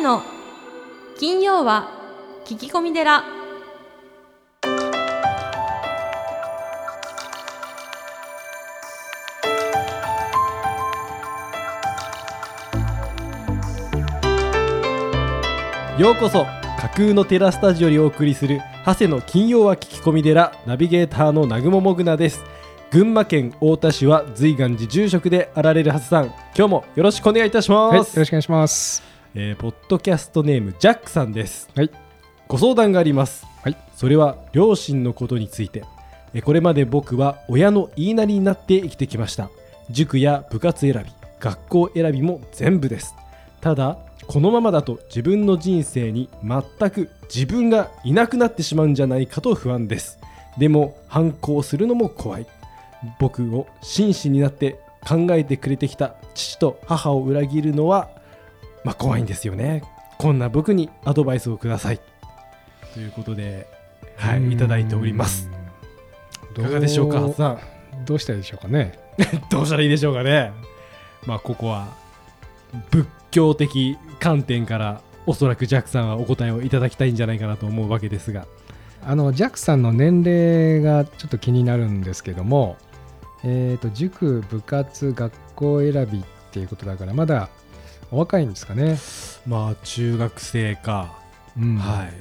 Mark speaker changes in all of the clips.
Speaker 1: 谷の金曜は聞き込み寺。
Speaker 2: ようこそ架空のテラスタジオにお送りする長谷の金曜は聞き込み寺ナビゲーターの南雲もぐなです。群馬県太田市は随願寺住職であられるはずさん。今日もよろしくお願いいたします、
Speaker 3: はい、よろしくお願いします。
Speaker 2: えーポッドキャストネームジャックさんです。
Speaker 3: はい、
Speaker 2: ご相談があります、
Speaker 3: はい。
Speaker 2: それは両親のことについて。えーこれまで僕は親の言いなりになって生きてきました。塾や部活選び学校選びも全部です。ただこのままだと自分の人生に全く自分がいなくなってしまうんじゃないかと不安です。でも反抗するのも怖い。僕を真摯になって考えてくれてきた父と母を裏切るのはまあ怖いんですよね。こんな僕にアドバイスをください。ということではいいただいております。いかがでしょうか
Speaker 3: ど
Speaker 2: さん
Speaker 3: どうしたらいいでしょうかね。
Speaker 2: どうしたらいいでしょうかね。まあここは仏教的観点からおそらくジャックさんはお答えをいただきたいんじゃないかなと思うわけですが。
Speaker 3: あのジャックさんの年齢がちょっと気になるんですけども、えっ、と塾部活学校選びっていうことだからまだお若いんですかね。
Speaker 2: まあ中学生か、
Speaker 3: うん。
Speaker 2: はい。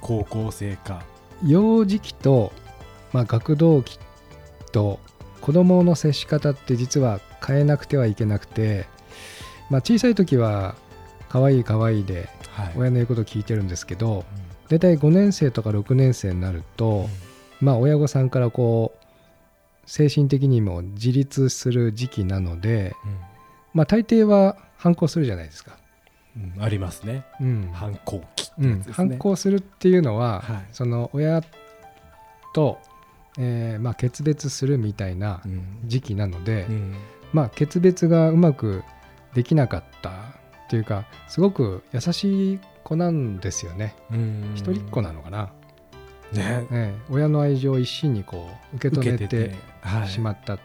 Speaker 2: 高校生か。
Speaker 3: 幼児期とまあ学童期と子供の接し方って実は変えなくてはいけなくて、まあ小さい時は可愛い可愛いで
Speaker 2: はい。
Speaker 3: 親の言うことを聞いてるんですけど、大体5年生とか6年生になると、まあ親御さんからこう精神的にも自立する時期なのでまあ大抵は反抗するじゃないですか。
Speaker 2: うんうんありますね。
Speaker 3: うん。
Speaker 2: 反抗期って
Speaker 3: うん。反抗するっていうのは、
Speaker 2: はい。
Speaker 3: その親と、えーまあ、決別するみたいな
Speaker 2: うん。
Speaker 3: 時期なので、
Speaker 2: うん。
Speaker 3: まあ決別がうまくできなかったっていうかすごく優しい子なんですよね。
Speaker 2: うん。
Speaker 3: 一人っ子なのかな。
Speaker 2: ね。
Speaker 3: ええ。親の愛情を一身にこう受け止め
Speaker 2: て
Speaker 3: しまったっ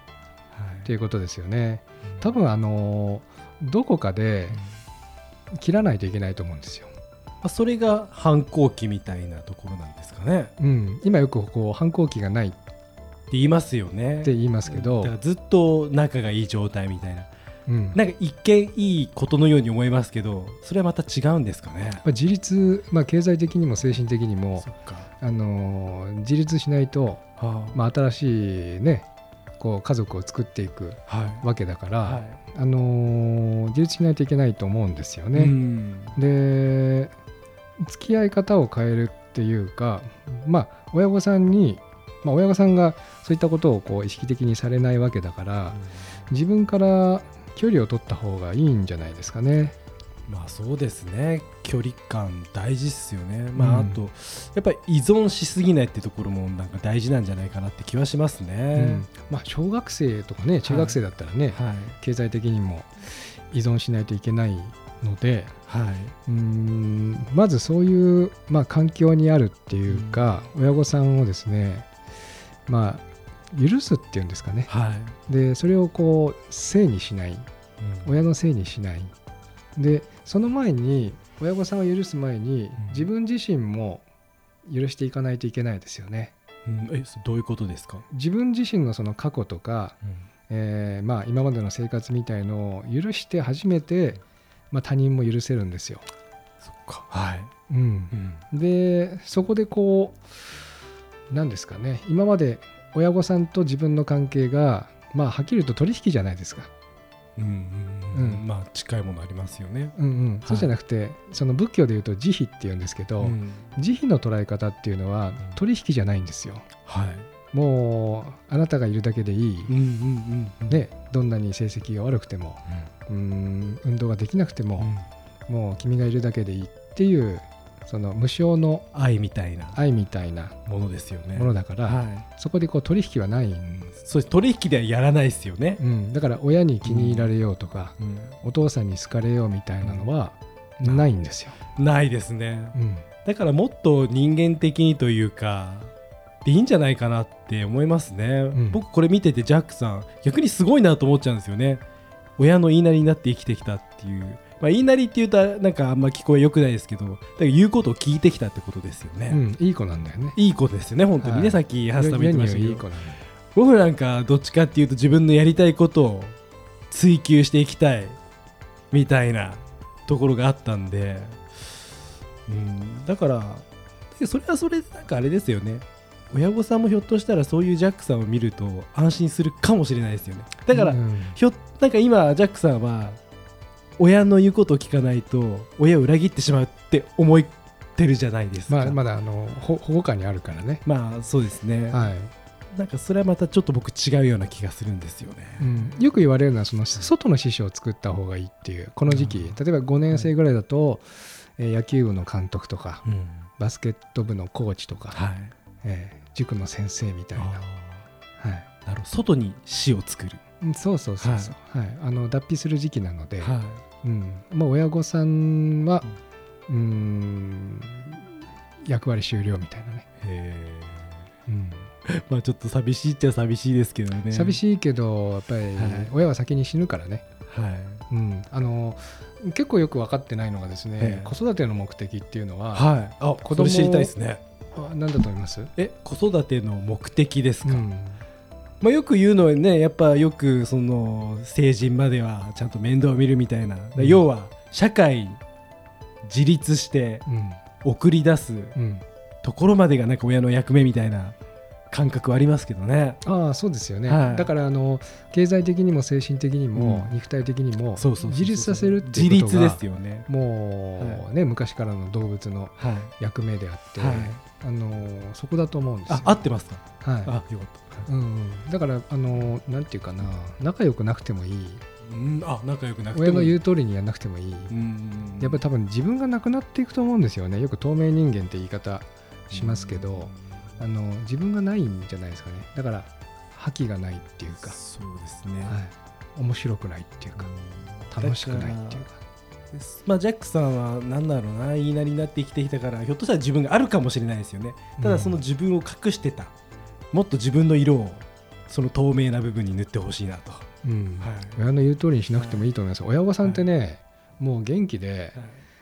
Speaker 2: はい。
Speaker 3: ていうことですよね。多分あのどこかで切らないといけないと思うんですよ。
Speaker 2: まあそれが反抗期みたいなところなんですかね。って
Speaker 3: うん、今よくこう反抗期がないっ
Speaker 2: 言いますよね。
Speaker 3: て言いますけど。
Speaker 2: ずっと仲がいい状態みたいな。
Speaker 3: うん、
Speaker 2: なんか一見いいことのように思いますけどそれはまた違うんですかね。
Speaker 3: まあ自立、まあ、経済的にも精神的にもあのー自立しないと、
Speaker 2: は
Speaker 3: まあ、新しいねこう家族を作っていくわけだから、
Speaker 2: は
Speaker 3: あのー自立しないといけないと思うんですよ
Speaker 2: い
Speaker 3: ね。
Speaker 2: うん
Speaker 3: で付き合い方を変えるっていうかまあ親御さんに、まあ、親御さんがそういったことをこう意識的にされないわけだから自分から距離を取った方がいいんじゃないですかね。
Speaker 2: まあそうですね。距離感大事っすよね。まあ、
Speaker 3: うん。
Speaker 2: あとやっぱり依存しすぎないってところもなんか大事なんじゃないかなって気はします
Speaker 3: う
Speaker 2: ね
Speaker 3: ん、まあ小学生とかね中学生だったらね、
Speaker 2: はい。
Speaker 3: 経済的にも依存しないといけないので
Speaker 2: はい。う
Speaker 3: ーんまずそういう、まあ、環境にあるっていうか、親御さんをですねまあ許すっていうんですかね。
Speaker 2: はい、
Speaker 3: でそれをこうせいにしない。
Speaker 2: うん。
Speaker 3: 親のせいにしないでその前に親御さんを許す前に
Speaker 2: うん。
Speaker 3: 自分自身も許していかないといけないですよね。
Speaker 2: うん。えそどういうことですか、
Speaker 3: 自分自身のその過去とか、えーまあ、今までの生活みたいのを許して初めて、まあ、他人も許せるんですよ。
Speaker 2: そっか。はい、
Speaker 3: うん。
Speaker 2: うん。
Speaker 3: でそこでこう何ですかね。今まで親御さんと自分の関係がまあはっきり言うと取引じゃないですか。
Speaker 2: うんうんうん。
Speaker 3: うん
Speaker 2: まあ近いものありますよね。
Speaker 3: うんうん、そうじゃなくてその仏教で言うと慈悲って言うんですけど、
Speaker 2: うん。
Speaker 3: 慈悲の捉え方っていうのは取引じゃないんですよ。
Speaker 2: はい。
Speaker 3: もうあなたがいるだけでいい、
Speaker 2: うんうんうんうん。
Speaker 3: ね、どんなに成績が悪くてもうん。運動ができなくて
Speaker 2: うん。
Speaker 3: も、もう君がいるだけでいいっていうその無償の
Speaker 2: 愛みたいな
Speaker 3: 愛みたいな
Speaker 2: ものですよね。
Speaker 3: ものだから、
Speaker 2: はい。
Speaker 3: そこでこう取引はない、
Speaker 2: うん。そう取引ではやらないですよね。
Speaker 3: うん、だから親に気に入られようとか、
Speaker 2: うん。
Speaker 3: お父さんに好かれようみたいなのは
Speaker 2: うん。
Speaker 3: ないんですよ。
Speaker 2: ないですね。
Speaker 3: うん。
Speaker 2: だからもっと人間的にというかでいいんじゃないかなって思いますね、
Speaker 3: ん。
Speaker 2: 僕これ見ててジャックさん逆にすごいなと思っちゃうんですよね。親の言いなりになって生きてきたっていうまあ、言いなりっていうとなんかあんま聞こえよくないですけどだから言うことを聞いてきたってことですよね、
Speaker 3: うん、いい子なんだよね。
Speaker 2: いい子ですよね本当にね、
Speaker 3: はい。
Speaker 2: さっきハスタも言ってましたけど。僕なんかどっちかっていうと自分のやりたいことを追求していきたいみたいなところがあったんで、うん、だからでそれはそれでなんかあれですよね。親御さんもひょっとしたらそういうジャックさんを見ると安心するかもしれないですよね。だから、
Speaker 3: うん。
Speaker 2: ひょなんか今ジャックさんは親の言うことを聞かないと親を裏切ってしまうって思ってるじゃないですか。
Speaker 3: まあ、まだあのほ保護下にあるからね、
Speaker 2: まあそうですね、
Speaker 3: はい。
Speaker 2: なんかそれはまたちょっと僕違うような気がするんですよね、
Speaker 3: うん、よく言われるのはその外の師匠を作った方がいいっていうこの時期、
Speaker 2: うん。
Speaker 3: 例えば5年生ぐらいだと、えー野球部の監督とか
Speaker 2: うん。
Speaker 3: バスケット部のコーチとか、
Speaker 2: はい。
Speaker 3: えー塾の先生みたいな、
Speaker 2: あ
Speaker 3: はい。
Speaker 2: ーなるほど。外に死を作る、
Speaker 3: うん、そうそうそうそう、はい。あの脱皮する時期なので、
Speaker 2: は
Speaker 3: うん、もう親御さんはうん役割終了みたいなね、
Speaker 2: い、へ
Speaker 3: うん。
Speaker 2: ー まあちょっと寂しいっちゃ寂しいですけどね。い、
Speaker 3: 寂しいけどやっぱり
Speaker 2: はい。
Speaker 3: 親は先に死ぬからね、
Speaker 2: はい。
Speaker 3: うん、あの結構よく分かってないのがですね、
Speaker 2: ええ。
Speaker 3: 子育ての目的っていうのは、
Speaker 2: はい、あ
Speaker 3: 子供
Speaker 2: 知りたいですね。
Speaker 3: あ何だと思います、
Speaker 2: え子育ての目的ですか、
Speaker 3: うん
Speaker 2: まあ、よく言うのはねやっぱよくその成人まではちゃんと面倒を見るみたいな、
Speaker 3: うん。
Speaker 2: 要は社会自立して送り出すところまでがなんか親の役目みたいな感覚はありますけどね。
Speaker 3: ああそうですよね、
Speaker 2: はい。
Speaker 3: だからあの経済的にも精神的にも、
Speaker 2: うん。
Speaker 3: 肉体的にも自立させるって
Speaker 2: 自立
Speaker 3: いうことが
Speaker 2: ですよね。
Speaker 3: もうね、昔からの動物の
Speaker 2: はい。
Speaker 3: 役目であって、
Speaker 2: はい。
Speaker 3: あのそこだと思うんですよ。
Speaker 2: あ合ってますか？
Speaker 3: はい。
Speaker 2: あよかった
Speaker 3: うんうん、だからあのなんていうかな。仲良くなくてもいい。
Speaker 2: うん。あ仲良くなくても
Speaker 3: 親の言
Speaker 2: う
Speaker 3: う通りにやらなくてもいい、
Speaker 2: うん
Speaker 3: やっぱり多分自分がなくなっていくと思うんですよね。よく透明人間って言い方しますけど、あの自分がないんじゃないですかね。だから覇気がないっていうか、
Speaker 2: そうですね、
Speaker 3: はい、面白くないっていうか。楽しくないっていうか。
Speaker 2: まあ、ジャックさんは何だろうな。言いなりになって生きてきたからひょっとしたら自分があるかもしれないですよね。ただその自分を隠してた、もっと自分の色をその透明な部分に塗ってほしいなと、
Speaker 3: うん。
Speaker 2: はい。
Speaker 3: 親の言う通りにしなくてもいいと思います、親御さんってね、もう元気で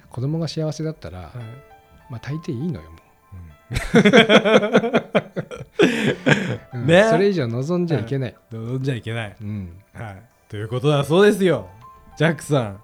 Speaker 3: 子供が幸せだったら、まあ大抵いいのよもう、うん。
Speaker 2: ね。
Speaker 3: それ以上望んじゃいけない、
Speaker 2: 望んじゃいけない、
Speaker 3: うん。
Speaker 2: はい、ということだそうですよ。ジャックさん、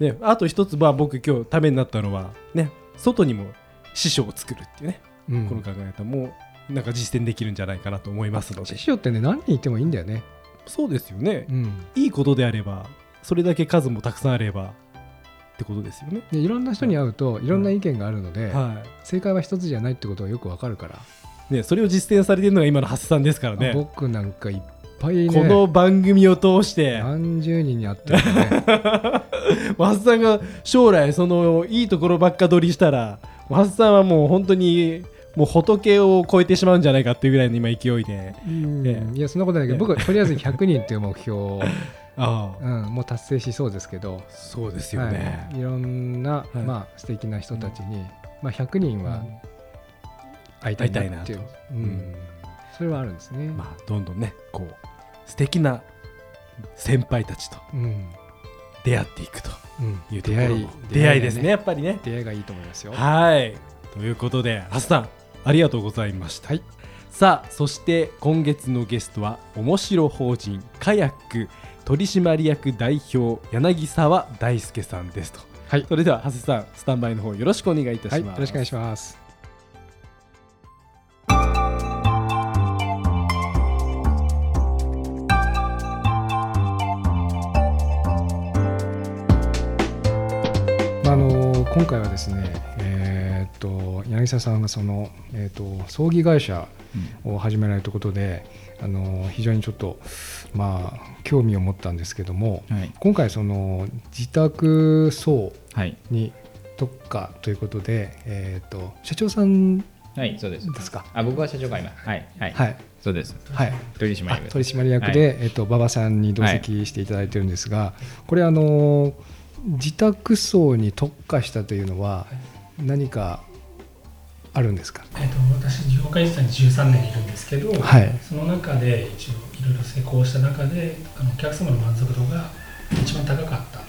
Speaker 2: ね、あと一つまあ僕今日ためになったのはね外にも師匠を作るっていうね、
Speaker 3: うん。
Speaker 2: この考え方もなんか実践できるんじゃないかなと思いますので。
Speaker 3: 師匠ってね何人いてもいいんだよね、
Speaker 2: そうですよね、
Speaker 3: うん、
Speaker 2: いいことであればそれだけ数もたくさんあればってことですよね。
Speaker 3: でいろんな人に会うといろんな意見があるので、
Speaker 2: は
Speaker 3: 正解は一つじゃないってことがよくわかるから、
Speaker 2: いね、それを実践されているのが今の発さんですからね。
Speaker 3: 僕なんかいっぱいね
Speaker 2: この番組を通して、
Speaker 3: 何十人に会ってるね。
Speaker 2: さんが将来そのいいところばっか取りしたらマスさんはもう本当にもう仏を超えてしまうんじゃないかっていうぐらいの今勢いで。
Speaker 3: うん。
Speaker 2: ええ。
Speaker 3: いやそんなことないけど、
Speaker 2: ええ。
Speaker 3: 僕はとりあえず100人っていう目標を、
Speaker 2: ああ。
Speaker 3: うん、もう達成しそうですけど、
Speaker 2: そうですよね、
Speaker 3: はい、いろんな、
Speaker 2: はい。
Speaker 3: まあ素敵な人たちに、まあ、100人は会いたいなっていう、
Speaker 2: 会いた
Speaker 3: う
Speaker 2: うん。
Speaker 3: ん、それはあるんですね。
Speaker 2: まあどんどんねこう素敵な先輩たちと
Speaker 3: うん。
Speaker 2: 出会っていくと
Speaker 3: うん。
Speaker 2: いうところ。も
Speaker 3: 出会い
Speaker 2: 出会いですね
Speaker 3: ね
Speaker 2: やっぱりね。
Speaker 3: 出会いがいいと思いますよ。
Speaker 2: はい。ということでハスさんありがとうございました、
Speaker 3: はい
Speaker 2: さあそして今月のゲストは面白法人カヤック取締役代表柳沢大輔さんですと。
Speaker 3: はい、
Speaker 2: それでは長谷さんスタンバイの方よろしくお願いいたします、
Speaker 3: はい、よろしくお願いします。まああの今回はですね、柳沢さんがその、えーっと葬儀会社を始められたことで、あの非常にちょっとまあ興味を持ったんですけども
Speaker 4: はい、
Speaker 3: 今回その自宅葬
Speaker 4: はい、
Speaker 3: に特化ということで、えー、と社長さん
Speaker 4: はい、そうです。
Speaker 3: ですか？
Speaker 4: あ、僕は社長が今、はい、はい、
Speaker 3: はい、
Speaker 4: そうです。
Speaker 3: はい、あ
Speaker 4: 取締役。
Speaker 3: 取締役で、えっ、と馬場さんに同席していただいてるんですが、これあの自宅葬に特化したというのは何かあるんですか？
Speaker 5: えっと私業界自体に13年いるんですけど、
Speaker 3: はい
Speaker 5: その中で一応いろいろ成功した中であのお客様の満足度が一番高かった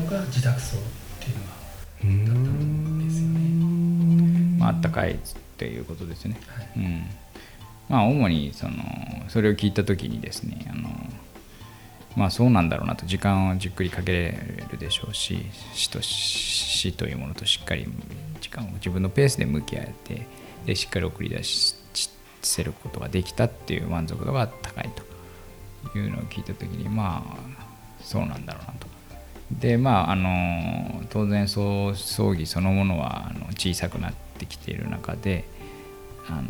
Speaker 5: のが自宅葬っていうのがだったんですよね。
Speaker 4: まああったかいっていうことですね。
Speaker 5: はい
Speaker 4: うんまあ、主にそのそれを聞いた時にですねあの、まあ、そうなんだろうなと時間をじっくりかけれるでしょうし死と死というものとしっかり時間を自分のペースで向き合えてでしっかり送り出しせることができたっていう満足度が高いと。いうのを聞いた時にまあそうなんだろうなと。でまああの当然葬儀そのものはあの小さくなってきている中であの、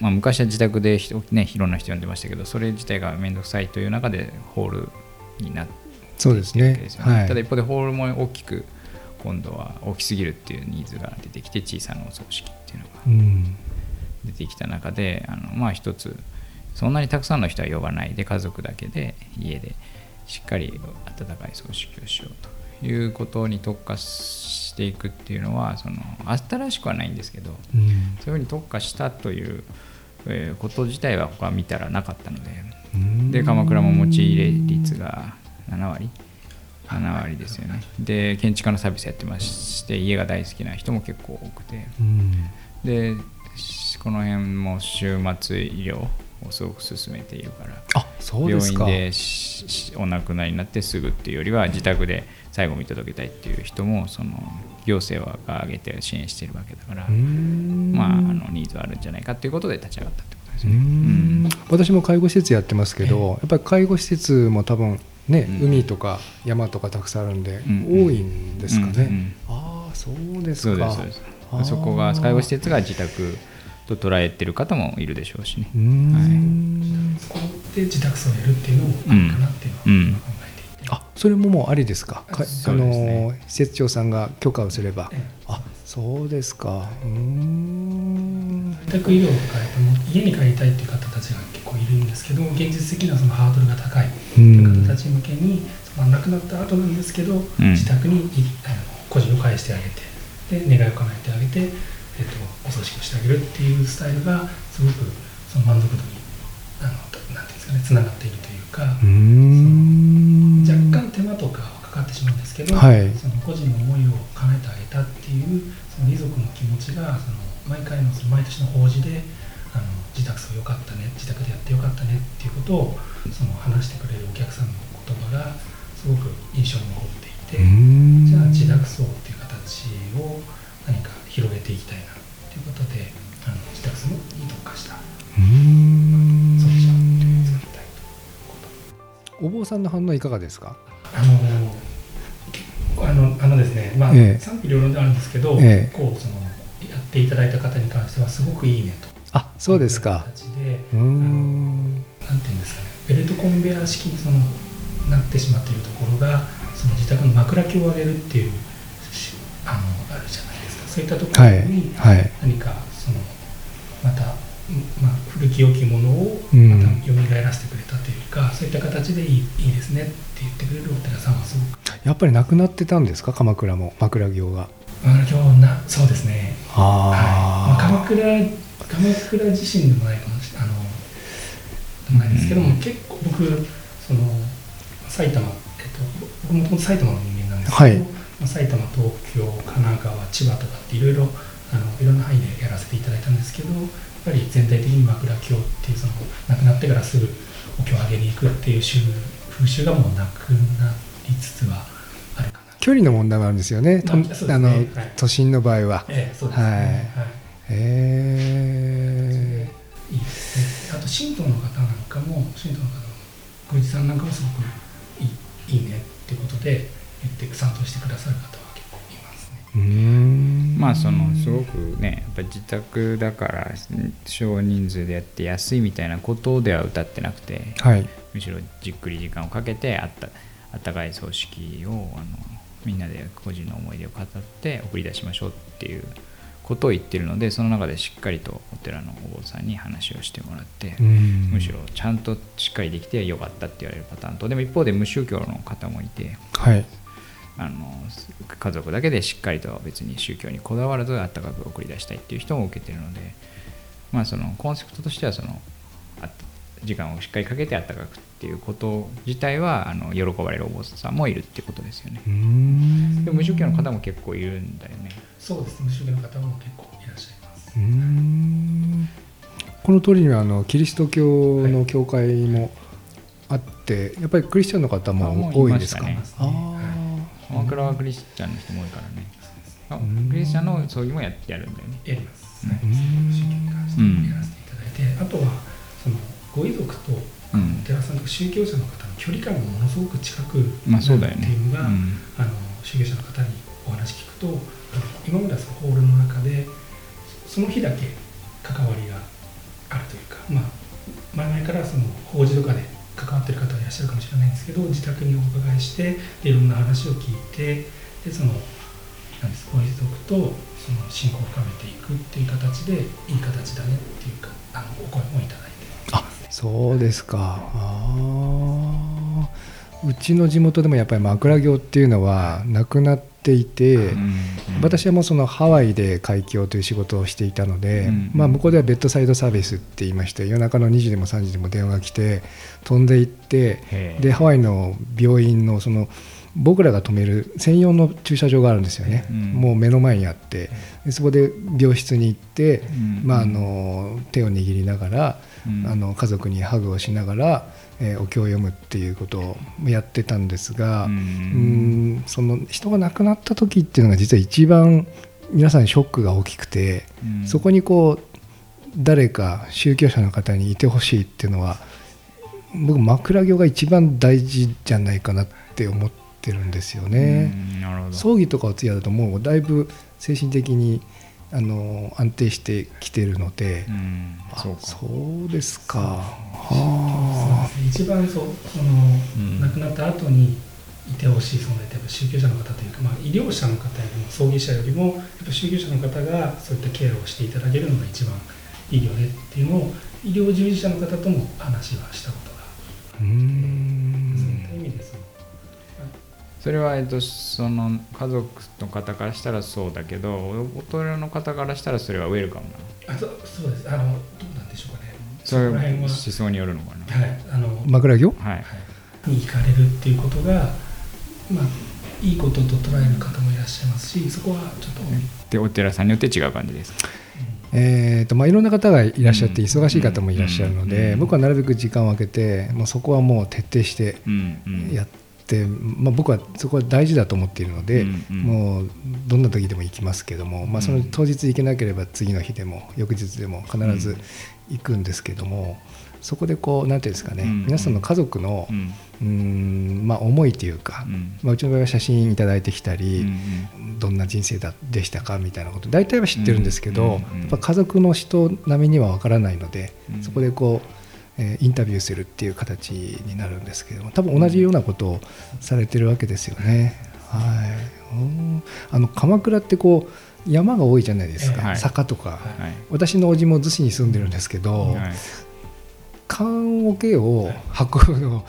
Speaker 4: まあ、昔は自宅で人、ね、いろんな人呼んでましたけどそれ自体が面倒くさいという中でホールになって
Speaker 3: そうですね。
Speaker 4: いるわけですよね。
Speaker 3: はい。
Speaker 4: ただ一方でホールも大きく今度は大きすぎるっていうニーズが出てきて小さなお葬式っていうのが
Speaker 3: うん。
Speaker 4: 出てきた中であのまあ一つそんなにたくさんの人は呼ばないで家族だけで家でしっかり温かい葬式をしようということに特化していくっていうのはその新しくはないんですけど
Speaker 3: うん。
Speaker 4: そういうふうに特化したという、えーこと自体は他見たらなかったので
Speaker 3: うん。
Speaker 4: で鎌倉も持ち入れ率が7割7割ですよね。で建築家のサービスやってまして家が大好きな人も結構多くて。
Speaker 3: うん。
Speaker 4: でしこの辺も終末医療をすごく進めているから
Speaker 3: あそうで
Speaker 4: 病
Speaker 3: すか。
Speaker 4: 院でお亡くなりになってすぐっていうよりは自宅で最後見届けたいっていう人もその行政が挙げて支援しているわけだから、
Speaker 3: うん。
Speaker 4: まあ、あのニーズはあるんじゃないかっていうことで立ち上がったってことです
Speaker 3: う
Speaker 4: ね。
Speaker 3: ん。私も介護施設やってますけど、やっぱり介護施設も多分ね、
Speaker 4: うん。
Speaker 3: 海とか山とかたくさんあるんで、
Speaker 4: うん。
Speaker 3: 多いんですかね、
Speaker 4: うん。うん。
Speaker 3: ああそうです
Speaker 4: そうで
Speaker 3: か
Speaker 4: す。そこが介護施設が自宅と捉えてる方もいるでしょうしね。
Speaker 3: うーん、
Speaker 5: そこで自宅葬をやるっていうのもあるかなっていうのは
Speaker 4: うん
Speaker 5: 考えていて、
Speaker 3: あそれももうありですか？か
Speaker 4: そうですね。
Speaker 3: あの施設長さんが許可をすれば。
Speaker 5: ええ。
Speaker 3: あそうですか。うーん。
Speaker 5: 在宅医療とかやっぱ家に帰りたいっていう方たちが結構いるんですけど現実的なそのハードルが高い。
Speaker 3: うん。
Speaker 5: 方たち向けに、その亡くなった後なんですけど、
Speaker 4: ん。
Speaker 5: 自宅にいあの個人を返してあげてで願いを叶えてあげて、えっと、お葬式をしてあげるっていうスタイルがすごくその満足度にあのなんていうんですかねつながっているというか、若干手間とかはかかってしまうんですけど、
Speaker 3: はい。
Speaker 5: その個人の思いを叶えてあげたっていうその遺族の気持ちがその毎回のその毎年の法事で自宅葬よかったね自宅でやってよかったねっていうことをその話してくれるお客さんの言葉がすごく印象に残っていて、じゃあ自宅葬っていう形を何か広げていきたいなということであの自宅葬に特化した
Speaker 3: うーん。
Speaker 5: 葬儀社っていうのを作りたいと。
Speaker 3: お坊さんの反応いかがですか？
Speaker 5: あのあのあのですね、まあ、
Speaker 3: ええ。
Speaker 5: 賛否両論であるんですけど、
Speaker 3: ええ。
Speaker 5: こうそのやっていただいた方に関してはすごくいいねと。
Speaker 3: あそうですか。
Speaker 5: 形で、
Speaker 3: うーん。
Speaker 5: なんていうんですかね、ベルトコンベヤー式にそのなってしまっているところが、その自宅の枕木を上げるっていうしあのあるじゃないですか。そういったところ
Speaker 3: はい
Speaker 5: に
Speaker 3: はい。
Speaker 5: 何かそのまた、まあ、古き良きものを
Speaker 3: うん。
Speaker 5: また蘇らせてくれたというか、そういった形でいいいいですねって言ってくれるお寺さんはすごく。
Speaker 3: やっぱりなくなってたんですか？鎌倉も枕行が。
Speaker 5: まあ今日なそうですね。はい。まあ、
Speaker 3: あ
Speaker 5: 鎌倉鎌倉自身でもないかもしれないあのでもないですけども、
Speaker 4: うん。
Speaker 5: 結構僕その埼玉えっと僕もともと埼玉の人間なんですけど、
Speaker 3: はい。
Speaker 5: まあ、埼玉東京神奈川千葉とかっていろいろあのいろんな範囲でやらせていただいたんですけどやっぱり全体的に枕経っていうその亡くなってからすぐお経をあげに行くっていう習風習がもうなくなりつつはあるかな。
Speaker 3: 距離の問題もあるんですよね。と
Speaker 5: まあね。
Speaker 3: あの
Speaker 5: はい。
Speaker 3: 都心の場合は。
Speaker 5: ええそうですね。
Speaker 3: はい。
Speaker 5: はい
Speaker 3: へ
Speaker 5: いいですね。あと神道の方なんかも神道の方の宮司さんなんかもすごくいいいいねってことで言って賛同してくださる方は結構いますね。
Speaker 3: えうーん
Speaker 4: まあそのすごくねやっぱ自宅だから少人数でやって安いみたいなことでは歌ってなくて
Speaker 3: はい
Speaker 4: むしろじっくり時間をかけてあったあったかい葬式をあのみんなで個人の思い出を語って送り出しましょうっていうことを言ってるのでその中でしっかりとお寺のお坊さんに話をしてもらって、
Speaker 3: うん。
Speaker 4: むしろちゃんとしっかりできてよかったって言われるパターンとでも一方で無宗教の方もいて
Speaker 3: はい。
Speaker 4: あの家族だけでしっかりと別に宗教にこだわらずあったかく送り出したいっていう人も受けてるのでまあそのコンセプトとしてはそのあ時間をしっかりかけてあったかくっていうこと自体はあの喜ばれるお坊さんもいるっていうことですよね。でも無宗教の方も結構いるんだよね。
Speaker 5: そうですね。無宗教の方も結構いらっしゃいます。
Speaker 3: うーん。この通りにはあのキリスト教の教会もあって、やっぱりクリスチャンの方
Speaker 4: あも
Speaker 3: 多いんですか
Speaker 4: したね
Speaker 3: あ
Speaker 4: 鎌倉はクリスチャンの人も多いからね。あ
Speaker 3: うん。
Speaker 4: クリスチャンの葬儀もややるんだよね。
Speaker 5: やります、
Speaker 4: うん。
Speaker 5: はい、宗教に関してやらせていただいて、あとはそのご遺族と寺さんとか宗教者の方の距離感がものすごく近く
Speaker 4: まあそうだよね。
Speaker 5: っていうのが、
Speaker 4: うん。
Speaker 5: あの宗教者の方にお話聞くと今まではそのホールの中でその日だけ関わりがあるというか、まあ、前々からその法事とかで関わってる方はいらっしゃるかもしれないんですけど自宅にお伺いしてでいろんな話を聞いてでそのなんですご遺族とその信仰を深めていくっていう形でいい形だねっていうかあのお声もいただいて。
Speaker 3: あそうですか。あー。うちの地元でもやっぱり枕業っていうのはなくなっていて、
Speaker 4: うん
Speaker 3: 私はもうそのハワイで海峡という仕事をしていたので、
Speaker 4: うん
Speaker 3: まあ、向こうではベッドサイドサービスって言いまして夜中の2時でも3時でも電話が来て飛んでいってでハワイの病院のその僕らが止める専用の駐車場があるんですよね、
Speaker 4: うん。
Speaker 3: もう目の前にあって。でそこで病室に行って、
Speaker 4: うん。
Speaker 3: まあ、あの手を握りながら、
Speaker 4: うん。
Speaker 3: あの家族にハグをしながら、えーお経を読むっていうことをやってたんですが、
Speaker 4: う
Speaker 3: うんんその人が亡くなった時っていうのが実は一番皆さんショックが大きくて、
Speaker 4: うん。
Speaker 3: そこにこう誰か宗教者の方にいてほしいっていうのは僕枕業が一番大事じゃないかなって思ってるんですよね。
Speaker 4: うんなるほど
Speaker 3: 葬儀とかお通夜だともうだいぶ精神的にあの安定してきてるので、
Speaker 4: うん
Speaker 3: あ
Speaker 4: そうか
Speaker 3: そうですか。
Speaker 5: そう
Speaker 3: は
Speaker 5: ですね一番そうその、
Speaker 4: うん
Speaker 5: 亡くなった後にいてほしい存在ってやっぱ宗教者の方というか、まあ、医療者の方よりも葬儀者よりもやっぱ宗教者の方がそういったケアをしていただけるのが一番いいよねっていうのを医療従事者の方とも話はしたことが
Speaker 3: あ。うーん
Speaker 5: そういった意味でその
Speaker 4: それは、えっと、その家族の方からしたらそうだけどお寺の方からしたらそれはウェルカムなの？
Speaker 5: あそうそうです。あのどうなんでしょうかね。
Speaker 4: それは。思想によるのかな？
Speaker 5: はい。あの、
Speaker 3: 枕業？
Speaker 4: はい
Speaker 5: はい、に行かれるっていうことがまあいいことと捉える方もいらっしゃいますしそこはちょっと、
Speaker 4: でお寺さんによって違う感じですか？
Speaker 3: えーとまあ、いろんな方がいらっしゃって忙しい方もいらっしゃるので、
Speaker 4: うん。
Speaker 3: 僕はなるべく時間を空けてもうそこはもう徹底して
Speaker 4: うん。うん。
Speaker 3: やって、まあ、僕はそこは大事だと思っているので、
Speaker 4: うんうん
Speaker 3: もうどんな時でも行きますけども、まあ、その
Speaker 4: うん。
Speaker 3: 当日行けなければ次の日でも翌日でも必ず行くんですけども、そこでこうなんていうんですかね、
Speaker 4: うん
Speaker 3: 皆さんの家族の
Speaker 4: うん。
Speaker 3: ん、まあ、思いというか、
Speaker 4: うん。
Speaker 3: まあ、うちの場合は写真いただいてきた
Speaker 4: う
Speaker 3: り、
Speaker 4: ん。
Speaker 3: どんな人生だでしたかみたいなこと大体は知ってるんですけど、
Speaker 4: うんうん。
Speaker 3: やっぱ家族の人並みには分からないので、
Speaker 4: うん。
Speaker 3: そこでこう、えーインタビューするっていう形になるんですけども多分同じようなことをされてるわけですよね。はい、うん。あの鎌倉ってこう山が多いじゃないですか、
Speaker 4: ええはい。
Speaker 3: 坂とか、
Speaker 5: はい。
Speaker 4: はい
Speaker 3: 私のおじも逗子に住んでるんですけど、
Speaker 4: はい。
Speaker 3: 棺桶を運ぶの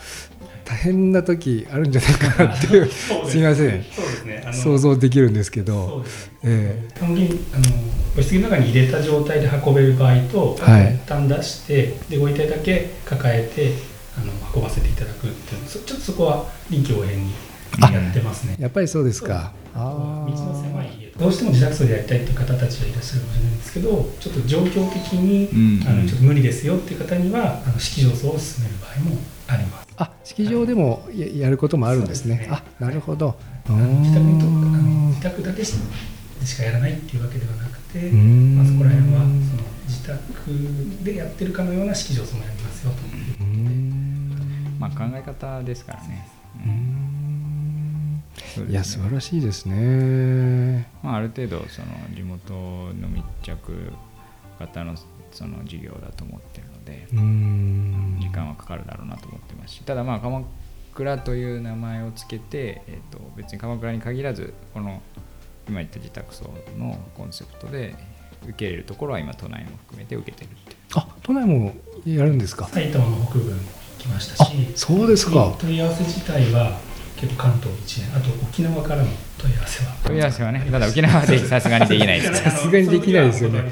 Speaker 3: 大変な時あるんじゃないかなっていう。すいません。
Speaker 5: そうですね。
Speaker 3: 想像できるんですけ
Speaker 5: そ
Speaker 3: ど
Speaker 5: 基本的にあのご棺の中に入れた状態で運べる場合と、
Speaker 3: はい。
Speaker 5: 一旦出してでご遺体だけ抱えてあの運ばせていただくっていうちょっとそこは臨機応変に
Speaker 3: あ
Speaker 5: やってますね。
Speaker 3: えやっぱりそうですか。
Speaker 5: 道
Speaker 3: あ
Speaker 5: の狭い
Speaker 3: ー
Speaker 5: 家どうしても自宅葬でやりたいっていう方たちがいらっしゃるかもしれないんですけどちょっと状況的に、
Speaker 4: うん。
Speaker 5: あのちょっと無理ですよっていう方にはあの式場葬を進める場合もあります
Speaker 3: あ式場でもややることもあるんですね。
Speaker 5: すね
Speaker 3: あなるほど。
Speaker 5: 自宅にと自宅だけしでしかやらないっていうわけではなくて、
Speaker 3: ん。
Speaker 5: まあ、そこら辺はその自宅でやってるかのような式場葬もやりますよと。
Speaker 4: まあ考え方ですからね。
Speaker 3: う
Speaker 4: うん。ね
Speaker 3: いや素晴らしいですね。
Speaker 4: まあ、ある程度その地元の密着型のその事業だと思ってるので
Speaker 3: うん。
Speaker 4: 時間はかかるだろうなと思ってますしただまあ鎌倉という名前をつけて、えー、と別に鎌倉に限らずこの今言った自宅葬のコンセプトで受け入れるところは今都内も含めて受けてるっていう。
Speaker 3: あ都内もやるんですか？
Speaker 5: 埼玉の北部に来ましたし
Speaker 3: あそうですか。
Speaker 5: 問い合わせ自体は結構関東一円。あと沖縄からの問い合わせは。
Speaker 4: 問い合わせはねただ沖縄でさすがにできないです。
Speaker 3: さすがにできないですよね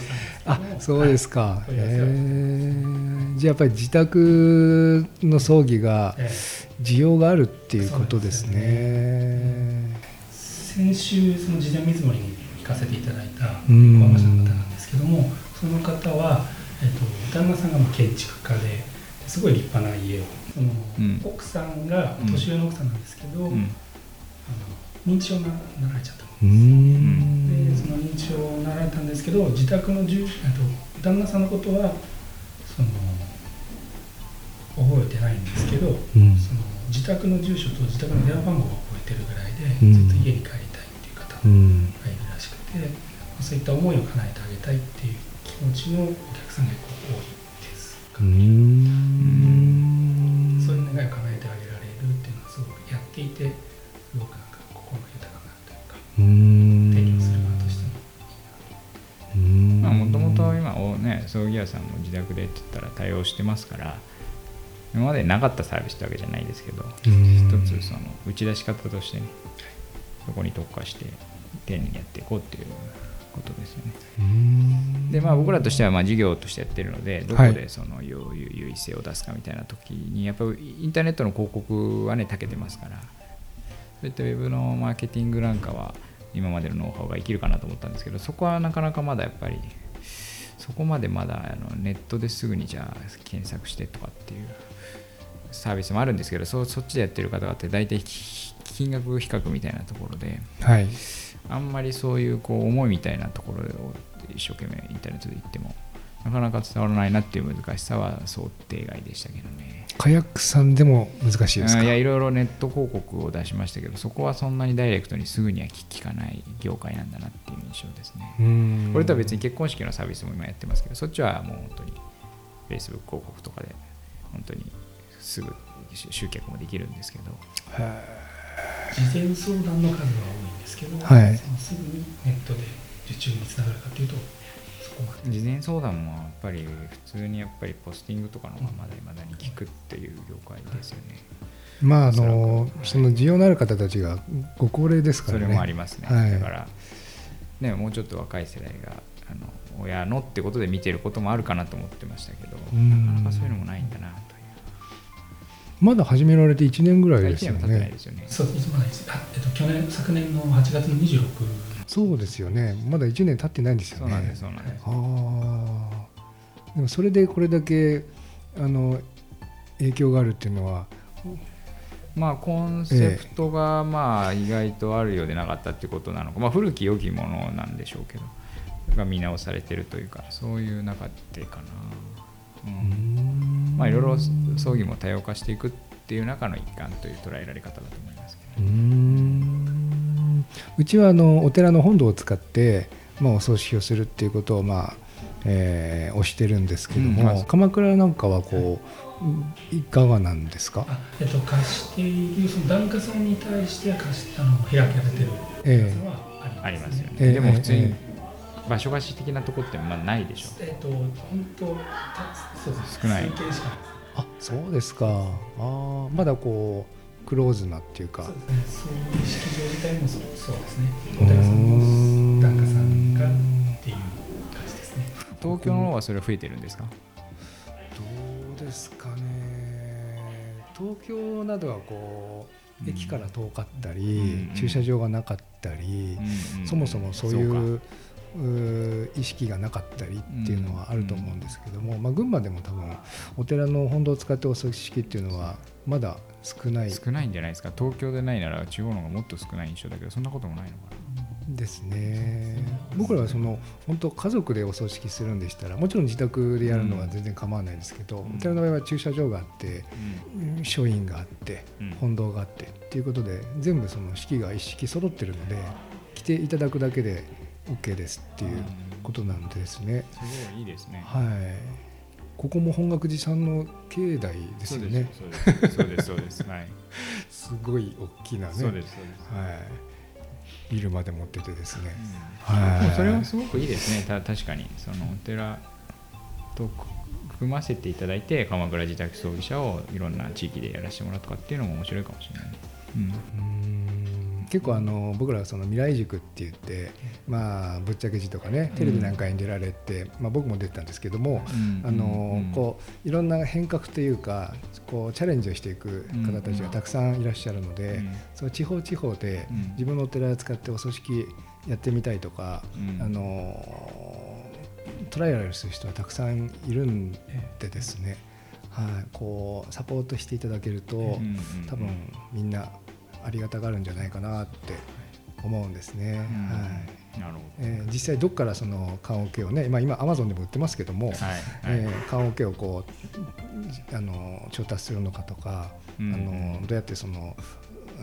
Speaker 5: あ
Speaker 3: そうですか。
Speaker 5: は
Speaker 3: へえじゃあやっぱり自宅の葬儀が
Speaker 5: え
Speaker 3: 需要があるっていうことですね。
Speaker 5: え先週その事前見積もりに行かせていただいた
Speaker 3: うん。
Speaker 5: 横浜市の方なんですけどもその方は、えっと、旦那さんがまあ建築家ですごい立派な家をその、
Speaker 4: うん。
Speaker 5: 奥さんが年上の奥さんなんですけど、
Speaker 4: うん。
Speaker 5: あの認知症にななられちゃったでその認知症になられたんですけど自宅の住と旦那さんのことはその覚えてないんですけど、
Speaker 3: うん。
Speaker 5: その自宅の住所と自宅の電話番号を覚えてるぐらいで、
Speaker 3: うん。
Speaker 5: ずっと家に帰りたいっていう方がい
Speaker 3: うん。
Speaker 5: るらしくて、そういった思いを叶えてあげたいっていう気持ちのお客さんが結構多いです。
Speaker 3: うーん。
Speaker 5: そういう願いを叶えてあげられるっていうのはすごくやっていて提供する側としても
Speaker 4: もともと今おね葬儀屋さんも自宅でって言ったら対応してますから今までなかったサービスってわけじゃないですけど
Speaker 3: うん。
Speaker 4: 一つその打ち出し方としてねそこに特化して丁寧にやっていこうっていうことですよね。でまあ僕らとしてはまあ事業としてやってるのでどこ
Speaker 3: はい。
Speaker 4: でその優位性を出すかみたいな時にやっぱりインターネットの広告はね長けてますからそういったウェブのマーケティングなんかは今までのノウハウが生きるかなと思ったんですけどそこはなかなかまだやっぱりそこまでまだあのネットですぐにじゃあ検索してとかっていうサービスもあるんですけどそそっちでやってる方々って大体き金額比較みたいなところで
Speaker 3: はい。
Speaker 4: あんまりそういうこう思いみたいなところを一生懸命インターネットで言ってもなかなか伝わらないなっていう難しさは想定外でしたけどね。
Speaker 3: カヤックさんでも難しいですか？
Speaker 4: いやいろいろネット広告を出しましたけどそこはそんなにダイレクトにすぐには聞かない業界なんだなっていう印象ですね。
Speaker 3: うーん
Speaker 4: これとは別に結婚式のサービスも今やってますけどそっちはもう本当に Facebook 広告とかで本当にすぐ集客もできるんですけど
Speaker 5: 事前相談の数は多いんですけど、
Speaker 3: はい
Speaker 5: すぐにネットで受注につながるかというと
Speaker 4: 事前相談もやっぱり普通にやっぱりポスティングとかの方がまだまだに聞くっていう業界ですよね。
Speaker 3: まああのその需要のある方たちがご高齢ですからね。
Speaker 4: それもありますね、
Speaker 3: はい。
Speaker 4: だから、ね、もうちょっと若い世代があの親のってことで見てることもあるかなと思ってましたけど
Speaker 3: うん。
Speaker 4: なかなかそういうのもないんだなという。
Speaker 3: まだ始められて1年ぐらい
Speaker 4: 1
Speaker 3: ですよ
Speaker 4: 年も経ってない
Speaker 3: ね
Speaker 4: ですよね。
Speaker 5: そういつもないです。あ、えっと、去年昨年の8月の26
Speaker 3: そうですよね。まだ1年経ってないんですよね。
Speaker 4: そうなんですそうなんです。
Speaker 3: ああでもそれでこれだけあの影響があるっていうのは
Speaker 4: まあコンセプトがまあ意外とあるようでなかったっていうことなのか、まあ、古き良きものなんでしょうけど。が見直されてるというかそういう中でかな、うん。まあいろいろ葬儀も多様化していくっていう中の一環という捉えられ方だと思いますけど
Speaker 3: うーんうちはあのお寺の本堂を使って、まあ、お葬式をするっていうことを、まあえー推してるん。ですけども、
Speaker 4: うん。まあ
Speaker 3: 鎌倉なん。かはこう、いかがなん。ですか
Speaker 5: あ、えっと、貸しているその檀家さん。に対して貸しあの開かれてる
Speaker 3: え
Speaker 5: 檀家さん。はあります,、
Speaker 4: ありますよね、
Speaker 3: ええ
Speaker 4: でも普通に場所貸し的なとこってまあないでしょ
Speaker 5: えっと本当たそうです
Speaker 4: 少ない
Speaker 5: しかない
Speaker 3: あそうですかあまだこうクローズなっていうか。
Speaker 5: そうですね。そういう式場自体もそうそうですね。お寺さんも檀家さんがっていう感じですね。
Speaker 4: 東京の方はそれは増えてるんですか？
Speaker 3: どうですかね。東京などはこう駅から遠かったり、
Speaker 4: うん
Speaker 3: 駐車場がなかったり、そもそもそういう意識がなかったりっていうのはあると思うんですけども、まあ、群馬でも多分お寺の本堂を使ってお葬式っていうのはまだ少ない。
Speaker 4: 少ないんじゃないですか？東京でないなら地方の方がもっと少ない印象だけどそんなこともないのか
Speaker 3: ですね。僕らはその本当家族でお葬式するんでしたらもちろん自宅でやるのは全然構わないですけど、
Speaker 4: ん。
Speaker 3: お寺の場合は駐車場があって
Speaker 4: な、
Speaker 3: うん。書院があって
Speaker 4: うん。
Speaker 3: 本堂があってっていうことで全部その式が一式揃ってるので来ていただくだけで OK ですっていうことなんですね。
Speaker 4: すごいいいですね。
Speaker 3: はい。ここも本岳寺さんの境内ですよね。
Speaker 4: そうですそうですはい。
Speaker 3: すごい大きなね。
Speaker 4: そうですそうです。
Speaker 3: はい。ビルまで持っててですね。
Speaker 4: うん。
Speaker 3: はい。
Speaker 4: それはすごくいいですね。た確かに。そのお寺と組ませていただいて鎌倉自宅葬儀社をいろんな地域でやらせてもらうとかっていうのも面白いかもしれない、うん。
Speaker 3: うーん結構あの僕らはその未来塾って言って、まあ、ぶっちゃけ字とかねテレビなんかに出られて、まあ、僕も出てたんですけども、あのこういろんな変革というかこうチャレンジをしていく方たちがたくさんいらっしゃるので、その地方地方で
Speaker 4: うん。
Speaker 3: 自分のお寺を使ってお葬式やってみたいとか、
Speaker 4: うん。
Speaker 3: あのトライアルする人はたくさんいるんでですね、はい、こうサポートしていただけると、
Speaker 4: うん。
Speaker 3: 多分みんなありがたがるんじゃないかなって思うんですね。はい。
Speaker 4: なるほ
Speaker 3: えー実際どっからその棺桶をね、まあ、今アマゾンでも売ってますけども、
Speaker 4: どはい。
Speaker 3: えー棺桶をこうあの調達するのかとか、
Speaker 4: うん。
Speaker 3: あのどうやってそのう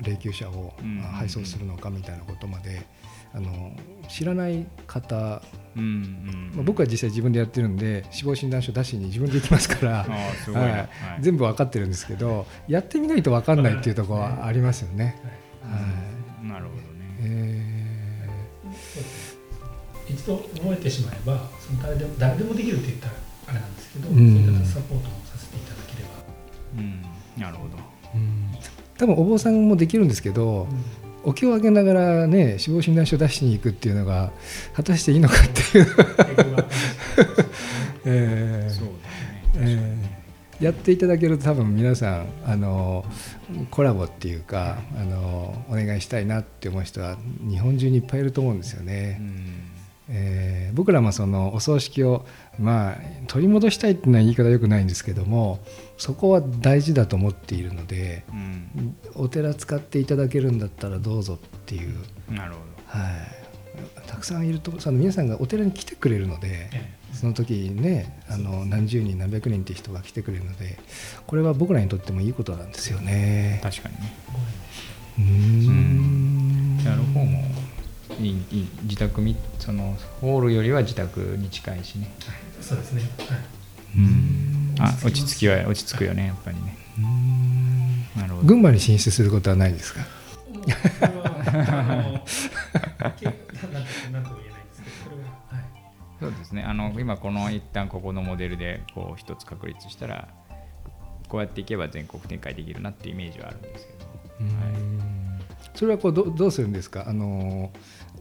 Speaker 3: ん霊柩車を
Speaker 4: うん。
Speaker 3: 配送するのかみたいなことまであの知らない方、
Speaker 4: うんうん。
Speaker 3: まあ、僕は実際自分でやってるんで死亡診断書出しに自分で行きますから。はい。
Speaker 4: はい。
Speaker 3: 全部分かってるんですけどやってみないと分かんないっていうところはありますよね。はい。
Speaker 4: なるほどね。
Speaker 3: え
Speaker 5: そうですね一度覚えてしまえばその誰でも誰でもできるって言ったらあれなんですけど、
Speaker 3: うん。
Speaker 5: そういったサポートもさせていただければ、
Speaker 4: うん。なるほど。
Speaker 3: ーうん。多分お坊さんもできるんですけどお経をあげながらね死亡診断書出しに行くっていうのが果たしていいのかっていう、えー。えー。やっていただけると多分皆さんあのコラボっていうかあのお願いしたいなって思う人は日本中にいっぱいいると思うんですよね。
Speaker 4: うん
Speaker 3: えー僕らもそのお葬式を、まあ、取り戻したいっていうのは言い方よくないんですけどもそこは大事だと思っているので
Speaker 4: うん。
Speaker 3: お寺使っていただけるんだったらどうぞっていう、
Speaker 4: なるほ
Speaker 3: はい、たくさんいるとその皆さんがお寺に来てくれるので
Speaker 5: え
Speaker 3: その時にねあの何十人何百人って人が来てくれるのでこれは僕らにとってもいいことなんですよね。
Speaker 4: ど。確かにね。
Speaker 3: うーん。
Speaker 4: やる方もいいいい自宅みそのホールよりは自宅に近いしね。
Speaker 5: えそうですね、はい。
Speaker 3: うん
Speaker 4: あ落ち着きは落ち着くよねやっぱりね。
Speaker 3: うん。
Speaker 4: なるほど。
Speaker 3: 群馬に進出することはないですか？
Speaker 5: それはあのけなん。となん。とも言えないん。ですけどそれははい
Speaker 4: そうですねあの今この一旦ここのモデルでこう一つ確立したらこうやっていけば全国展開できるなっていうイメージはあるん。ですけど、
Speaker 3: それはこうどどうするん。ですかあの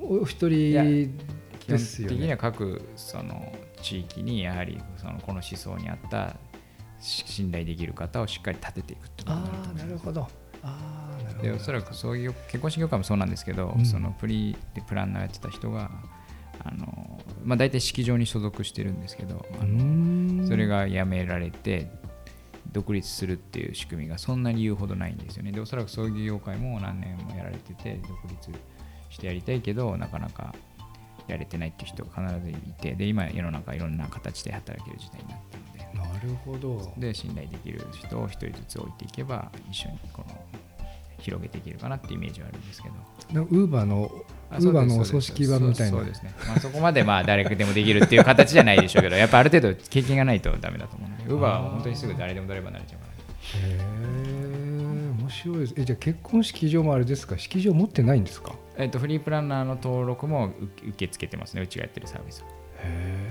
Speaker 3: お一
Speaker 4: や
Speaker 3: 人
Speaker 4: 基本
Speaker 3: ですよ
Speaker 4: 的には
Speaker 3: ね。
Speaker 4: 各その地域にやはりそのこの思想に合ったし信頼できる方をしっかり立てていくっていうことになると
Speaker 3: ああ
Speaker 4: 思います
Speaker 3: なるほど。ああなるほど。
Speaker 4: でおそらくそういう結婚式業界もそうなんですけど、
Speaker 3: うん
Speaker 4: そのプリでプランナーやってた人があの、まあ、大体式場に所属してるんですけどあ
Speaker 3: う
Speaker 4: の
Speaker 3: ん
Speaker 4: それがやめられて独立するっていう仕組みがそんなに言うほどないんですよねでおそらく葬儀業界も何年もやられてて独立してやりたいけどなかなかやれてないっていう人が必ずいてで今世の中いろんな形で働ける時代になったので。
Speaker 3: なるほど。
Speaker 4: で信頼できる人を一人ずつ置いていけば一緒にこの広げていけるかなっていうイメージはあるんですけど。
Speaker 3: ウーバーのウ
Speaker 4: あ
Speaker 3: ーバーのお葬式場みたいな。
Speaker 4: そうですね、まあ、そこまでまあ誰でもできるっていう形じゃないでしょうけどやっぱある程度経験がないとダメだと思うので。ウーバーは本当にすぐ誰でもドライバーになれちゃうから。
Speaker 3: へえ面白いです。えじゃあ結婚式場もあれですか？式場持ってないんですか？
Speaker 4: えっとフリープランナーの登録も受受け付けてますね。うちがやってるサービス
Speaker 3: へ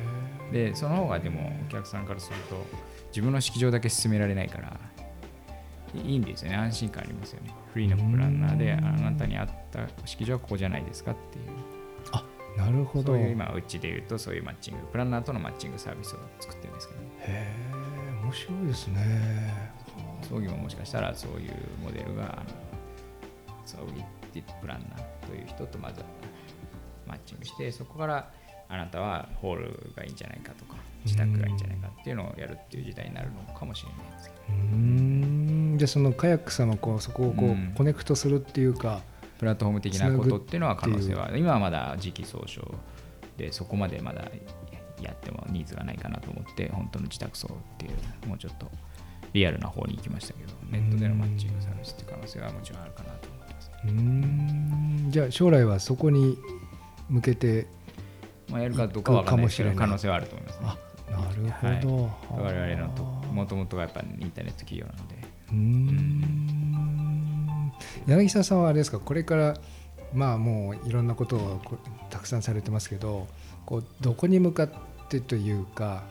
Speaker 4: でその方がでもお客さんからすると自分の式場だけ進められないからいいんですよね。安心感ありますよね。フリーのプランナーであなたに合った式場はここじゃないですかっていう。
Speaker 3: えなるほど。
Speaker 4: そういう
Speaker 3: へ
Speaker 4: 今うちで言うとそういうマッチングプランナーとのマッチングサービスを作ってるんですけど、ね、
Speaker 3: え面白いですね。
Speaker 4: 葬儀ももしかしたらそういうモデルが葬儀ってプランナーという人とまずマッチングしてそこからあなたはホールがいいんじゃないかとか自宅がいいんじゃないかっていうのをやるっていう時代になるのかもしれないですけど。
Speaker 3: うーん。じゃあそのカヤックさんのこうそこをこう、
Speaker 4: うん。
Speaker 3: コネクトするっていうか。
Speaker 4: プラットフォーム的なことっていうのは可能性は今はまだ時期尚早でそこまでまだやってもニーズがないかなと思って本当の自宅葬っていうもうちょっとリアルな方に行きましたけどネットでのマッチングサービスっていう可能性はもちろんあるかなと思ってます。
Speaker 3: うーん。じゃあ将来はそこに向けて
Speaker 4: まあ、やるかどうかは分か
Speaker 3: もしれない。
Speaker 4: 可能性はあると思いますね。
Speaker 3: あなるほど、
Speaker 4: 我々のともともとがやっぱりインターネット企業なので、
Speaker 3: うーん柳沢さんはあれで。すかこれからまあもういろんなことをたくさんされてますけどこうどこに向かってというか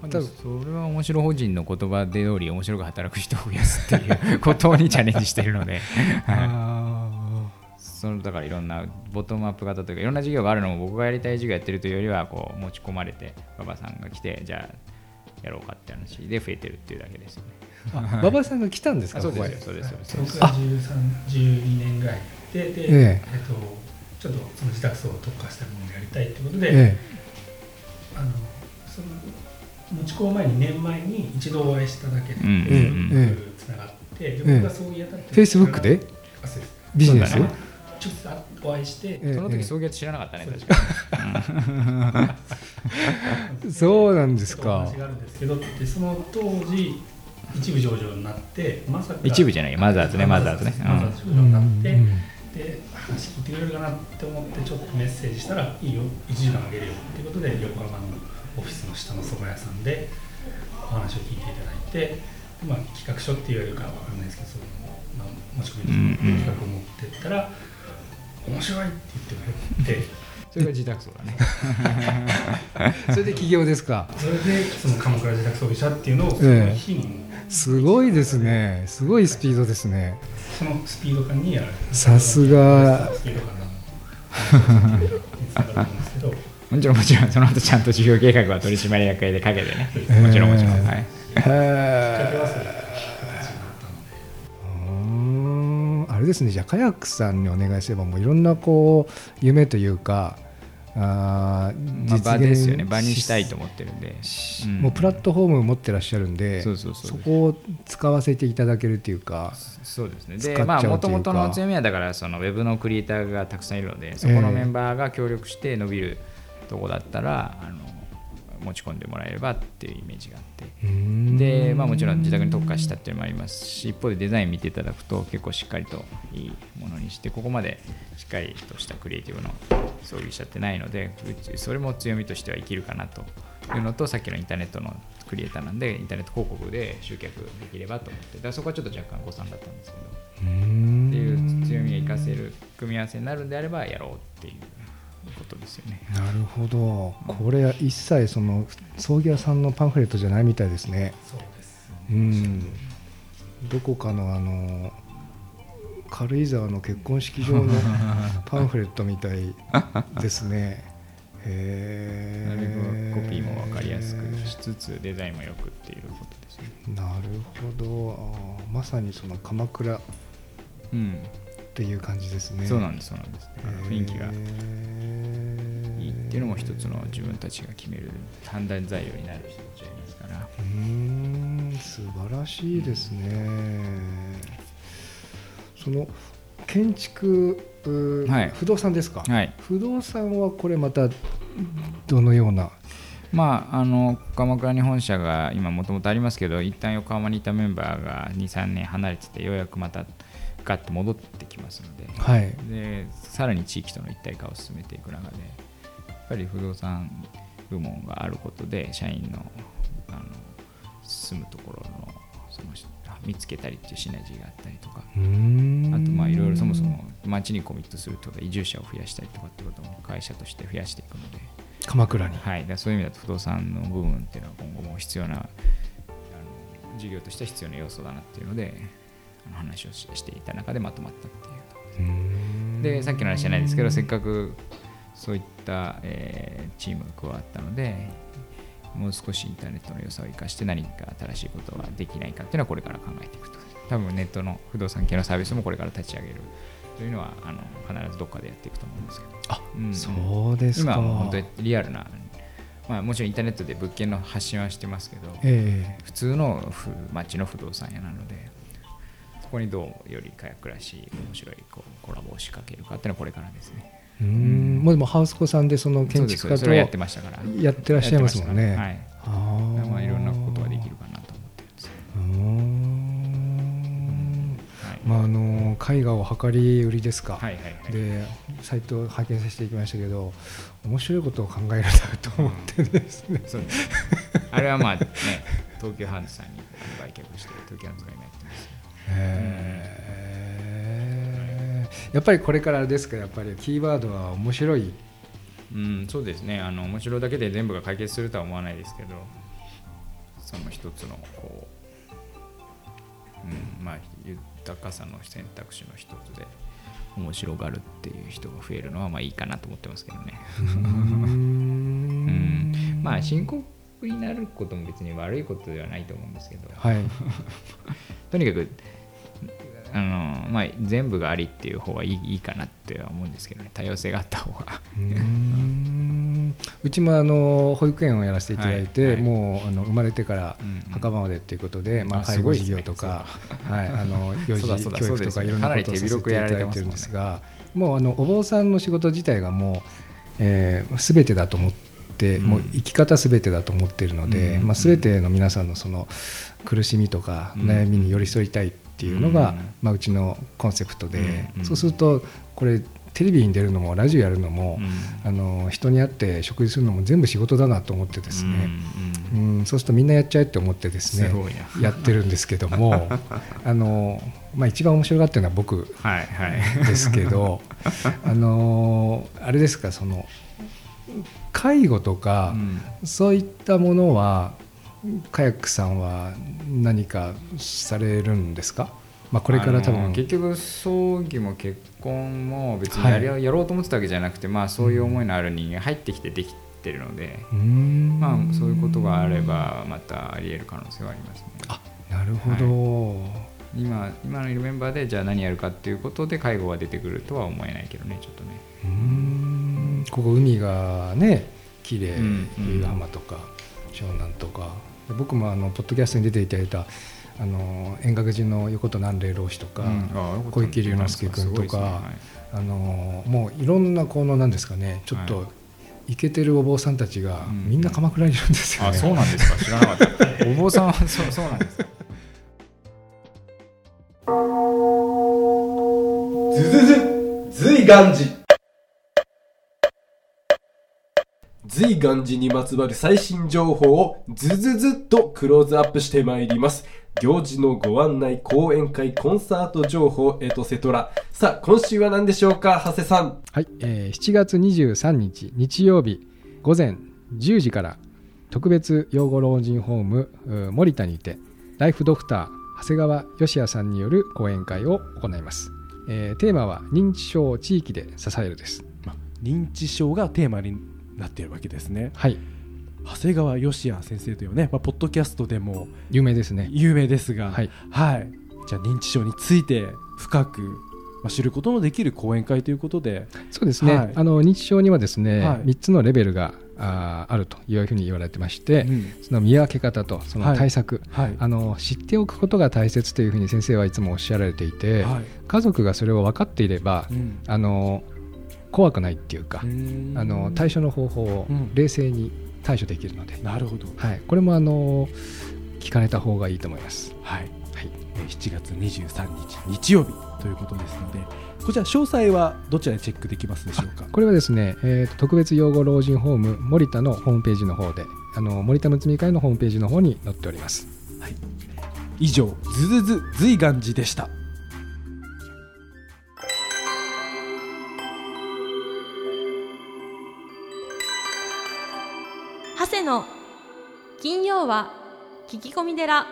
Speaker 4: それは面白法人の言葉で通り面白く働く人を増やすっていうことにチャレンジしてるので、は
Speaker 3: あ
Speaker 4: そのだからいろんなボトムアップ型というかいろんな授業があるのも僕がやりたい授業やってるというよりはこう持ち込まれて馬場さんが来てじゃあやろうかって話で増えてるっていうだけですよね。
Speaker 3: あ 馬場さんが来たんですか
Speaker 4: あそうですよそうですよそうです
Speaker 5: 僕が13、12年ぐらいで、で、
Speaker 3: え
Speaker 5: え。
Speaker 3: え
Speaker 5: っと、ちょっとその自宅層を特化したものをやりたいってことで、
Speaker 3: え。
Speaker 5: あの持ち込む前に年前に一度お会いしただけで、
Speaker 4: うんうんうん。
Speaker 3: ええ
Speaker 5: つながって、で
Speaker 3: え
Speaker 5: 僕がそういうやたって
Speaker 3: フェイスブックで？
Speaker 5: あそうです
Speaker 3: ビジネス
Speaker 4: そうだね
Speaker 5: 直接あお会いして、
Speaker 3: ええ。
Speaker 4: その時送迎知らなかったね確か
Speaker 3: そうなんですか。
Speaker 5: 話があるんですけどでその当時一部上場になってまさか
Speaker 4: 一部じゃないマザーズねマザーズね。
Speaker 5: マザーズ上場になって、
Speaker 3: うん
Speaker 5: で話聞いてくれるかなって思ってちょっとメッセージしたらいいよ。1時間あげるよっていうことで横浜のオフィスの下の蕎麦屋さんでお話を聞いていただいて、まあ、企画書って言われるかわかんないですけどその、まあ、持ち込みの企画を持ってったら、面白いって言ってくれて。
Speaker 4: それが自宅層だね。
Speaker 3: それで起業ですか。
Speaker 5: それでその鎌倉自宅装備社っていうのをそ
Speaker 3: ええ
Speaker 5: の日に、
Speaker 3: すごいですね。すごいスピードですね。
Speaker 5: そのスピード感にやられて
Speaker 3: さすが。
Speaker 5: スピード感なの話を聞いていただいたんですけど
Speaker 4: もちろんもちろんその後ちゃんと事業計画は取締役会でかけてね。
Speaker 3: え
Speaker 4: もちろんもちろん、はい、
Speaker 3: えあれですね。じゃあカヤックさんにお願いすればもういろんなこう夢というかあー
Speaker 4: まあ、場ですよね。場にしたいと思ってるんで、うん。
Speaker 3: もうプラットフォームを持ってらっしゃるんで
Speaker 4: そうそうそう。
Speaker 3: こを使わせていただけるっていうか
Speaker 4: そうですね。でまあもともとの強みはだからそのウェブのクリエイターがたくさんいるのでそこのメンバーが協力して伸びるとこだったら、あの持ち込んでもらえればっていうイメージがあって。で、まあ、もちろん自宅に特化したっていうのもありますし一方でデザイン見ていただくと結構しっかりといいものにしてここまでしっかりとしたクリエイティブの装備者ってないのでそれも強みとしては生きるかなというのとさっきのインターネットのクリエイターなんでインターネット広告で集客できればと思って。だからそこはちょっと若干誤算だったんですけど。っていう強みを生かせる組み合わせになるんであればやろうっていうことですよね。
Speaker 3: なるほど。これは一切その葬儀屋さんのパンフレットじゃないみたいですね。
Speaker 5: そうです。
Speaker 3: うん。どこかのあの軽井沢の結婚式場の パンフレットみたいですね。へ
Speaker 4: なる
Speaker 3: え
Speaker 4: べくコピーも分かりやすくしつつデザインもよくっていうことですね。
Speaker 3: なるほど。まさにその鎌倉っ
Speaker 4: うん、
Speaker 3: ていう感じですね。
Speaker 4: そうなんですそうなんです、ね、雰囲気がいいっていうのも一つの自分たちが決める判断材料になる人たちがいますから。
Speaker 3: うーん素晴らしいですね。その建築、う
Speaker 4: はい。
Speaker 3: 不動産ですか、
Speaker 4: はい。
Speaker 3: 不動産はこれまたどのような？
Speaker 4: まああの鎌倉に本社が今もともとありますけど一旦横浜にいたメンバーが23年離れててようやくまたガッと戻ってきますので
Speaker 3: はい。
Speaker 4: でさらに地域との一体化を進めていく中でやっぱり不動産部門があることで社員のあの住むところのその見つけたりっていうシナジーがあったりとかあとまあいろいろそもそも町にコミットするとか移住者を増やしたりとかってことも会社として増やしていくので、
Speaker 3: 鎌倉に。
Speaker 4: はい、だそういう意味だと不動産の部分っていうのは今後も必要なあの事業としては必要な要素だなっていうので話をししていた中でまとまったっていうところでさっきの話じゃないですけどせっかくそういった、えーチームが加わったのでもう少しインターネットの良さを生かして何か新しいことができないかっていうのはこれから考えていくと。多分ネットの不動産系のサービスもこれから立ち上げるというのはあの必ずどっかでやっていくと思うんですけど。
Speaker 3: あ
Speaker 4: うん。
Speaker 3: そうですか。
Speaker 4: 今は本当にリアルな、まあ、もちろんインターネットで物件の発信はしてますけど
Speaker 3: え。
Speaker 4: 普通のふ街の不動産屋なのでそこにどうよりかや暮らし面白いこうコラボを仕掛けるかっていうのはこれからですね。
Speaker 3: えうーん。もうでもハウスコさんでその建築家と
Speaker 4: やってましたから。
Speaker 3: やってらっしゃいますもんね。
Speaker 4: はい。
Speaker 3: あー。
Speaker 4: まあいろんなことができるかなと思ってるんです。よ
Speaker 3: うーん。
Speaker 4: はい。
Speaker 3: まああの絵画を量り売りですか、
Speaker 4: はいはいはい。
Speaker 3: でサイトを拝見させていきましたけど面白いことを考えるなと思ってですね、
Speaker 4: そうです。あれはまあね東急ハンズさんに売却して東急ハンズが今やってます
Speaker 3: へー。やっぱりこれからですかやっぱりキーワードは面白い。
Speaker 4: うん、そうですね。あの面白いだけで全部が解決するとは思わないですけどその一つのこう、うん、まあ豊かさの選択肢の一つで面白がるっていう人が増えるのはまあいいかなと思ってますけどね。
Speaker 3: うーん。
Speaker 4: まあ深刻になることも別に悪いことではないと思うんですけど、
Speaker 3: はい。
Speaker 4: とにかくあの、まあ、全部がありっていう方がいいいいかなっては思うんですけどね。多様性があった方が。
Speaker 3: うーん。うちもあの保育園をやらせていただいて、
Speaker 4: はい。はい。
Speaker 3: もうあの生まれてから
Speaker 4: うん。
Speaker 3: 墓場までっていうことで、まあ、
Speaker 4: あ
Speaker 3: 介護事業とか、はい、あの 幼児教育とかいろんなことをさせていただいてるんですがもうあのお坊さんの仕事自体がもう、えー、全てだと思って、
Speaker 4: うん
Speaker 3: もう生き方全てだと思っているので、
Speaker 4: うん。
Speaker 3: まあ、全ての皆さんのその苦しみとか
Speaker 4: うん。
Speaker 3: 悩みに寄り添いたいっていうのが、
Speaker 4: うん。
Speaker 3: まあ、うちのコンセプトで、
Speaker 4: うん。
Speaker 3: そうするとこれテレビに出るのもラジオやるのも、あの人に会って食事するのも全部仕事だなと思ってですね、うん。そうするとみんなやっちゃえって思ってですねやってるんですけども あの、まあ、一番面白がってるのは僕
Speaker 4: はいはい。
Speaker 3: ですけどあのあれですかその介護とか、そういったものはカヤックさんは何かされるんですか、まあ、これから多分
Speaker 4: 結局葬儀も結婚も別にやり、
Speaker 3: はい
Speaker 4: やろうと思ってたわけじゃなくて、まあ、そういう思いのある人間が入ってきてできてるので、
Speaker 3: うーん。
Speaker 4: まあ、そういうことがあればまたあり得る可能性はありますね。
Speaker 3: なるほど、
Speaker 4: 今今のいるメンバーでじゃあ何やるかっていうことで介護が出てくるとは思えないけどねちょっとね。
Speaker 3: うーんここ海がね綺麗由比浜とか湘南とか。で僕もあのポッドキャストに出ていただいたあの円覚寺の横田南霊老師とか、小池龍之介君とかあのもういろんなこのなんですかねちょっ
Speaker 4: は
Speaker 3: とイケてるお坊さんたちが
Speaker 4: うん
Speaker 3: みんな鎌倉にいるんですよ。ね。
Speaker 4: あそうなんですか。知らなかった。お坊さんは そうそうなんです。か。
Speaker 2: ズズズ随願寺随願寺にまつわる最新情報をズズズっとクローズアップしてまいります。行事のご案内講演会コンサート情報エトセトラさあ今週は何でしょうか長谷さん。
Speaker 3: はい、えー7月23日日曜日午前10時から特別養護老人ホームう森田にてライフドクター長谷川義也さんによる講演会を行います、えーテーマは認知症を地域で支えるです。
Speaker 2: ま認知症がテーマになっているわけですね。
Speaker 3: はい。
Speaker 2: 長谷川義也先生というね、まあ、ポッドキャストでも
Speaker 3: 有名ですね。
Speaker 2: 有名ですが、
Speaker 3: はい。
Speaker 2: はい、じゃあ認知症について深く、まあ、知ることのできる講演会ということで、
Speaker 3: そうですね、
Speaker 2: はい。
Speaker 3: あの認知症にはですね、
Speaker 2: はい。
Speaker 3: 3つのレベルがあーあるというふうに言われてまして、
Speaker 2: うん。
Speaker 3: その見分け方とその対策、
Speaker 2: はい。
Speaker 3: あの知っておくことが大切というふうに先生はいつもおっしゃられていて、
Speaker 2: はい。
Speaker 3: 家族がそれを分かっていれば、
Speaker 2: うん。
Speaker 3: あの怖くないっていうか、
Speaker 2: うん。
Speaker 3: あの対処の方法を
Speaker 2: うん。
Speaker 3: 冷静に対処できるので、
Speaker 2: なるほど、
Speaker 3: はい、これもあの聞かれた方がいいと思います。
Speaker 2: はい。
Speaker 3: はい。
Speaker 2: えー7月23日日曜日ということですのでこちら詳細はどちらでチェックできますでしょうか？
Speaker 3: これはですね、えーと特別養護老人ホーム森田のホームページの方であの森田むつみ会のホームページの方に載っております。
Speaker 2: 以上ズズズ随願寺でした
Speaker 1: 長谷の。金曜は聞き込み寺。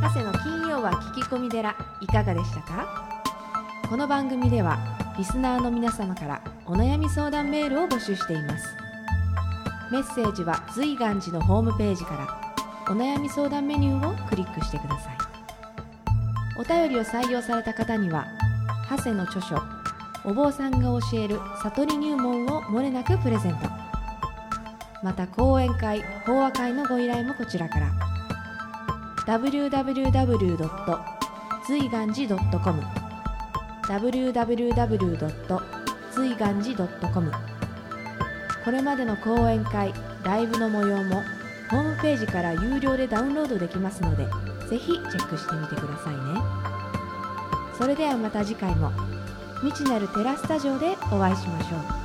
Speaker 6: 長谷の金曜は聞き込み寺。いかがでしたか？この番組ではリスナーの皆様からお悩み相談メールを募集しています。メッセージは随願寺のホームページからお悩み相談メニューをクリックしてください。お便りを採用された方には長谷の著書お坊さんが教える悟り入門をもれなくプレゼントまた講演会法話会のご依頼もこちらから www. 随願寺 .com www. 随願寺 .com これまでの講演会ライブの模様もホームページから有料でダウンロードできますのでぜひチェックしてみてくださいね。それではまた次回も未知なるテラスタジオでお会いしましょう。